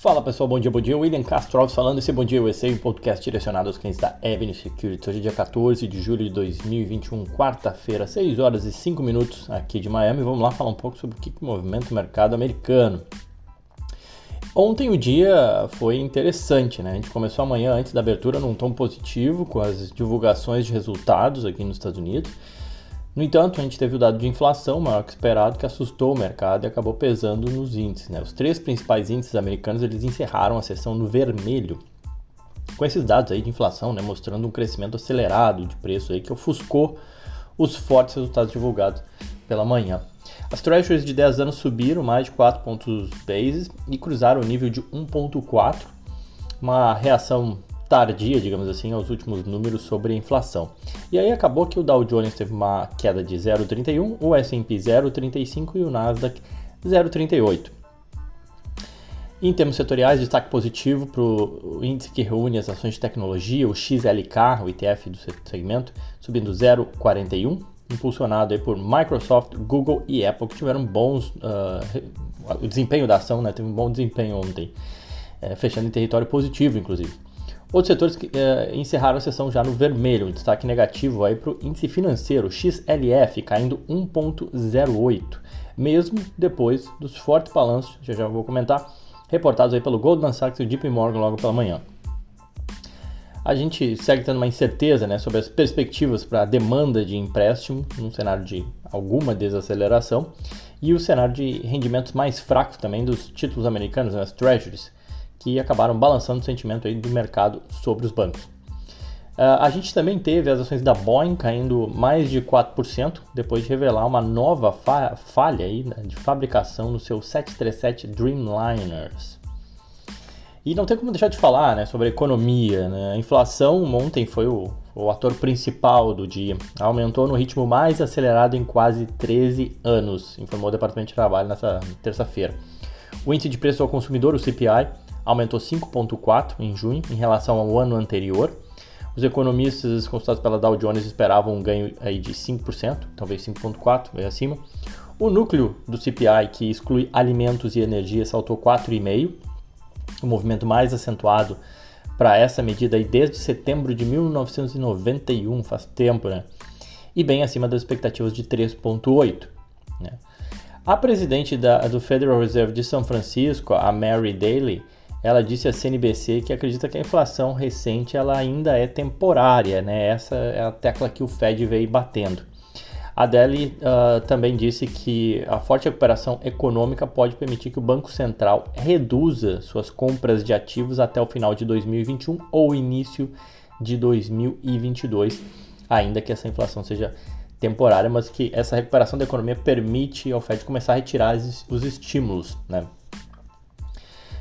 Fala pessoal, bom dia, bom dia. William Castro falando esse Bom Dia USA, um podcast direcionado aos clientes da Avenue Securities. Hoje é dia 14 de julho de 2021, quarta-feira, 6 horas e 5 minutos aqui de Miami. Vamos lá falar um pouco sobre o que movimenta o mercado americano. Ontem o dia foi interessante, né? A gente começou amanhã antes da abertura num tom positivo com as divulgações de resultados aqui nos Estados Unidos. No entanto, a gente teve o dado de inflação maior que esperado, que assustou o mercado e acabou pesando nos índices. Né? Os três principais índices americanos eles encerraram a sessão no vermelho, com esses dados aí de inflação, né, mostrando um crescimento acelerado de preço aí que ofuscou os fortes resultados divulgados pela manhã. As treasuries de 10 anos subiram mais de 4 pontos bases e cruzaram o nível de 1.4, uma reação tardia, digamos assim, aos últimos números sobre a inflação. E aí acabou que o Dow Jones teve uma queda de 0,31, o S&P 0,35 e o Nasdaq 0,38. Em termos setoriais, destaque positivo para o índice que reúne as ações de tecnologia, o XLK, o ETF do segmento, subindo 0,41, impulsionado por Microsoft, Google e Apple, que tiveram bons. Uh, o desempenho da ação né, teve um bom desempenho ontem, é, fechando em território positivo, inclusive. Outros setores que eh, encerraram a sessão já no vermelho, um destaque negativo aí para o índice financeiro, XLF, caindo 1,08, mesmo depois dos fortes balanços, já já vou comentar, reportados aí pelo Goldman Sachs e o JP Morgan logo pela manhã. A gente segue tendo uma incerteza né, sobre as perspectivas para a demanda de empréstimo num cenário de alguma desaceleração e o cenário de rendimentos mais fracos também dos títulos americanos, né, as treasuries, que acabaram balançando o sentimento aí do mercado sobre os bancos. Uh, a gente também teve as ações da Boeing caindo mais de 4% depois de revelar uma nova fa falha aí, né, de fabricação no seu 737 Dreamliners. E não tem como deixar de falar né, sobre a economia. Né? A inflação ontem foi o, o ator principal do dia. Aumentou no ritmo mais acelerado em quase 13 anos, informou o Departamento de Trabalho nessa terça-feira. O índice de preço ao consumidor, o CPI, aumentou 5,4% em junho em relação ao ano anterior. Os economistas consultados pela Dow Jones esperavam um ganho aí de 5%, talvez 5,4%, bem acima. O núcleo do CPI, que exclui alimentos e energia, saltou 4,5%, o movimento mais acentuado para essa medida aí desde setembro de 1991, faz tempo, né? E bem acima das expectativas de 3,8%. Né? A presidente da, do Federal Reserve de São Francisco, a Mary Daly, ela disse à CNBC que acredita que a inflação recente ela ainda é temporária, né? Essa é a tecla que o Fed veio batendo. A Deli uh, também disse que a forte recuperação econômica pode permitir que o Banco Central reduza suas compras de ativos até o final de 2021 ou início de 2022, ainda que essa inflação seja temporária, mas que essa recuperação da economia permite ao Fed começar a retirar os estímulos, né?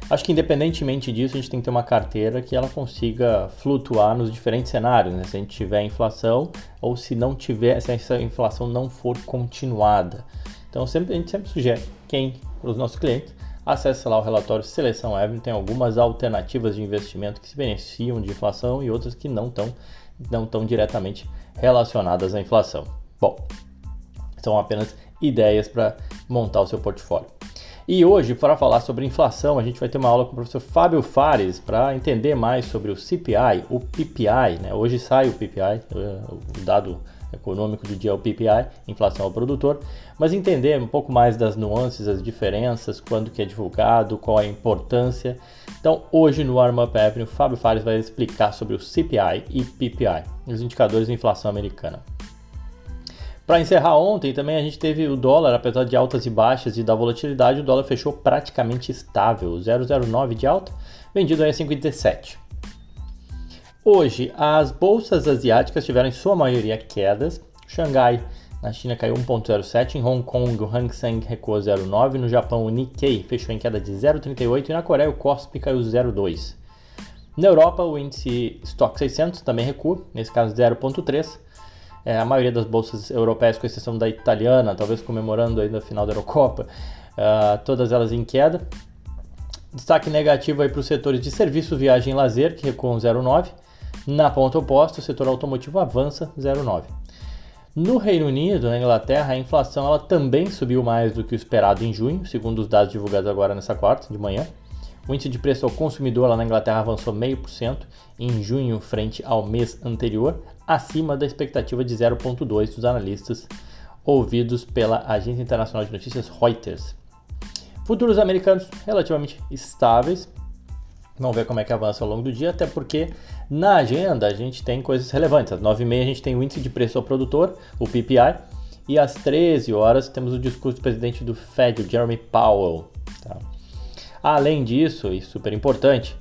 Acho que independentemente disso, a gente tem que ter uma carteira que ela consiga flutuar nos diferentes cenários, né? Se a gente tiver inflação ou se não tiver, se essa inflação não for continuada. Então sempre, a gente sempre sugere quem, para os nossos clientes, acesse lá o relatório Seleção Avenue, tem algumas alternativas de investimento que se beneficiam de inflação e outras que não estão não tão diretamente relacionadas à inflação. Bom, são apenas ideias para montar o seu portfólio. E hoje, para falar sobre inflação, a gente vai ter uma aula com o professor Fábio Fares para entender mais sobre o CPI, o PPI. Né? Hoje sai o PPI, eh, o dado econômico do dia é o PPI, inflação ao produtor, mas entender um pouco mais das nuances, as diferenças, quando que é divulgado, qual a importância. Então, hoje no Arm Up Avenue, o Fábio Fares vai explicar sobre o CPI e PPI, os indicadores de inflação americana. Para encerrar ontem, também a gente teve o dólar, apesar de altas e baixas e da volatilidade, o dólar fechou praticamente estável, 0,09 de alta, vendido a 5,17. Hoje, as bolsas asiáticas tiveram em sua maioria quedas. Xangai, na China, caiu 1,07, em Hong Kong, o Hang Seng recuou 0,9, no Japão, o Nikkei fechou em queda de 0,38 e na Coreia, o Kospi caiu 0,2. Na Europa, o índice Stock 600 também recua, nesse caso 0,3 é, a maioria das bolsas europeias, com exceção da italiana, talvez comemorando ainda a final da Eurocopa, uh, todas elas em queda. Destaque negativo aí para os setores de serviço, viagem e lazer, que recuam 0,9. Na ponta oposta, o setor automotivo avança 0,9. No Reino Unido, na Inglaterra, a inflação ela também subiu mais do que o esperado em junho, segundo os dados divulgados agora nessa quarta de manhã. O índice de preço ao consumidor lá na Inglaterra avançou 0,5% em junho frente ao mês anterior, acima da expectativa de 0,2% dos analistas ouvidos pela agência internacional de notícias Reuters. Futuros americanos relativamente estáveis. Vamos ver como é que avança ao longo do dia, até porque na agenda a gente tem coisas relevantes. Às 9h30 a gente tem o índice de preço ao produtor, o PPI, e às 13 horas temos o discurso do presidente do Fed, o Jeremy Powell. Tá? Além disso, e super importante,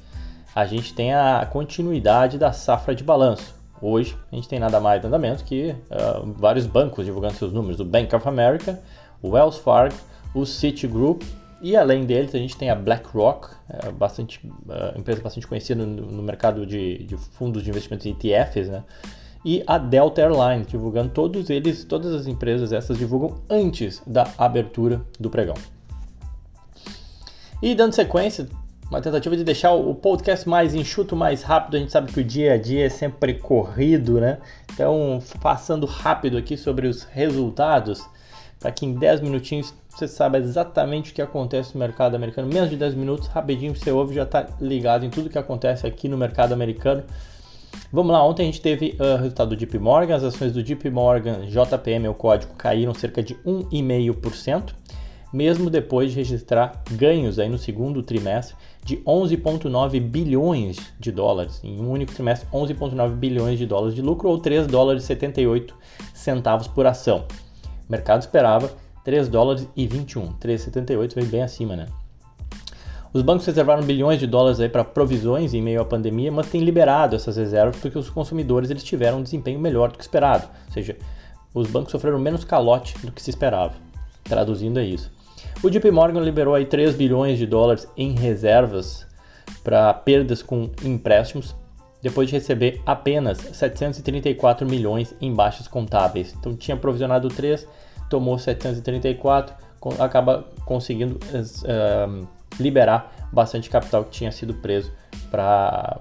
a gente tem a continuidade da safra de balanço. Hoje a gente tem nada mais nada menos que uh, vários bancos divulgando seus números: o Bank of America, o Wells Fargo, o Citigroup e além deles, a gente tem a BlackRock, é bastante, uh, empresa bastante conhecida no, no mercado de, de, fundos de investimentos ETFs, né? E a Delta Airlines, divulgando todos eles, todas as empresas essas divulgam antes da abertura do pregão. E dando sequência, uma tentativa de deixar o podcast mais enxuto, mais rápido. A gente sabe que o dia a dia é sempre corrido, né? Então, passando rápido aqui sobre os resultados, para que em 10 minutinhos você sabe exatamente o que acontece no mercado americano. Menos de 10 minutos, rapidinho você ouve já está ligado em tudo que acontece aqui no mercado americano. Vamos lá, ontem a gente teve o uh, resultado do JP Morgan, as ações do JP Morgan JPM, o código, caíram cerca de 1,5%, mesmo depois de registrar ganhos aí no segundo trimestre de 11,9 bilhões de dólares, em um único trimestre 11,9 bilhões de dólares de lucro ou 3 dólares e 78 centavos por ação. O mercado esperava 3 dólares e 21. 3,78 veio bem acima, né? Os bancos reservaram bilhões de dólares para provisões em meio à pandemia, mas têm liberado essas reservas porque os consumidores eles tiveram um desempenho melhor do que esperado. Ou seja, os bancos sofreram menos calote do que se esperava. Traduzindo é isso. O JP Morgan liberou aí 3 bilhões de dólares em reservas para perdas com empréstimos, depois de receber apenas 734 milhões em baixas contábeis. Então tinha provisionado 3, tomou 734, acaba conseguindo uh, liberar bastante capital que tinha sido preso para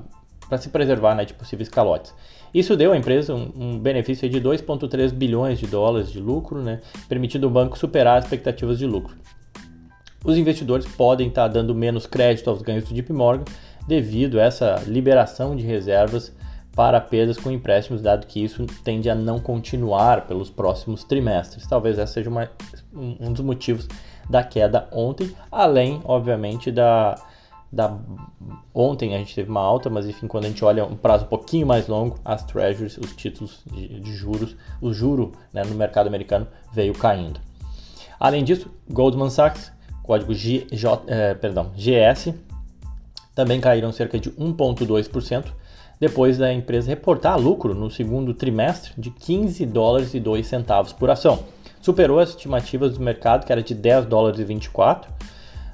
se preservar né, de possíveis calotes. Isso deu à empresa um, um benefício de 2,3 bilhões de dólares de lucro, né, permitindo o banco superar as expectativas de lucro. Os investidores podem estar dando menos crédito aos ganhos do JP Morgan devido a essa liberação de reservas para perdas com empréstimos, dado que isso tende a não continuar pelos próximos trimestres. Talvez esse seja uma, um dos motivos da queda ontem, além, obviamente, da, da ontem a gente teve uma alta, mas enfim, quando a gente olha um prazo um pouquinho mais longo, as treasuries, os títulos de, de juros, o juro né, no mercado americano veio caindo. Além disso, Goldman Sachs, código G, J, eh, perdão, GS, também caíram cerca de 1,2% depois da empresa reportar lucro no segundo trimestre de 15 dólares e 2 centavos por ação. Superou as estimativas do mercado, que era de 10 dólares e 24.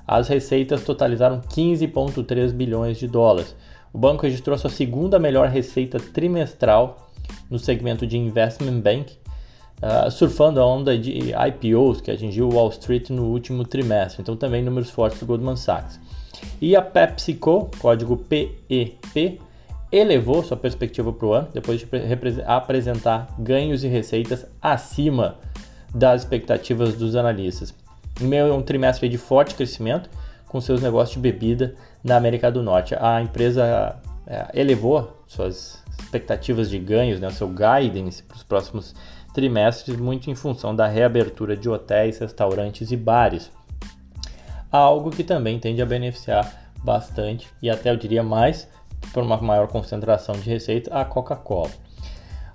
As receitas totalizaram 15,3 bilhões de dólares. O banco registrou sua segunda melhor receita trimestral no segmento de investment bank, uh, surfando a onda de IPOs que atingiu Wall Street no último trimestre. Então também números fortes do Goldman Sachs. E a PepsiCo, código PEP, elevou sua perspectiva para o ano, depois de apresentar ganhos e receitas acima das expectativas dos analistas. Em meio a um trimestre de forte crescimento com seus negócios de bebida na América do Norte, a empresa é, elevou suas expectativas de ganhos, né, seu guidance para os próximos trimestres, muito em função da reabertura de hotéis, restaurantes e bares. Algo que também tende a beneficiar bastante e até eu diria mais por uma maior concentração de receita, a Coca-Cola.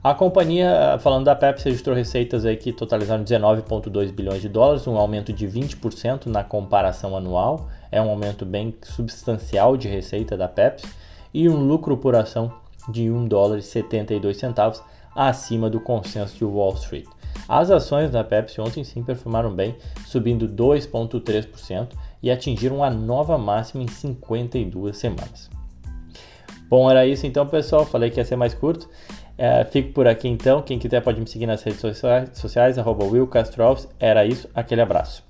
A companhia, falando da Pepsi, registrou receitas aí que totalizaram 19,2 bilhões de dólares, um aumento de 20% na comparação anual. É um aumento bem substancial de receita da Pepsi e um lucro por ação de 1 dólar e 72 centavos acima do consenso de Wall Street. As ações da Pepsi ontem sim performaram bem, subindo 2,3% e atingiram a nova máxima em 52 semanas. Bom, era isso então, pessoal. Falei que ia ser mais curto. É, fico por aqui então. Quem quiser pode me seguir nas redes sociais, sociais Will Castro Era isso. Aquele abraço.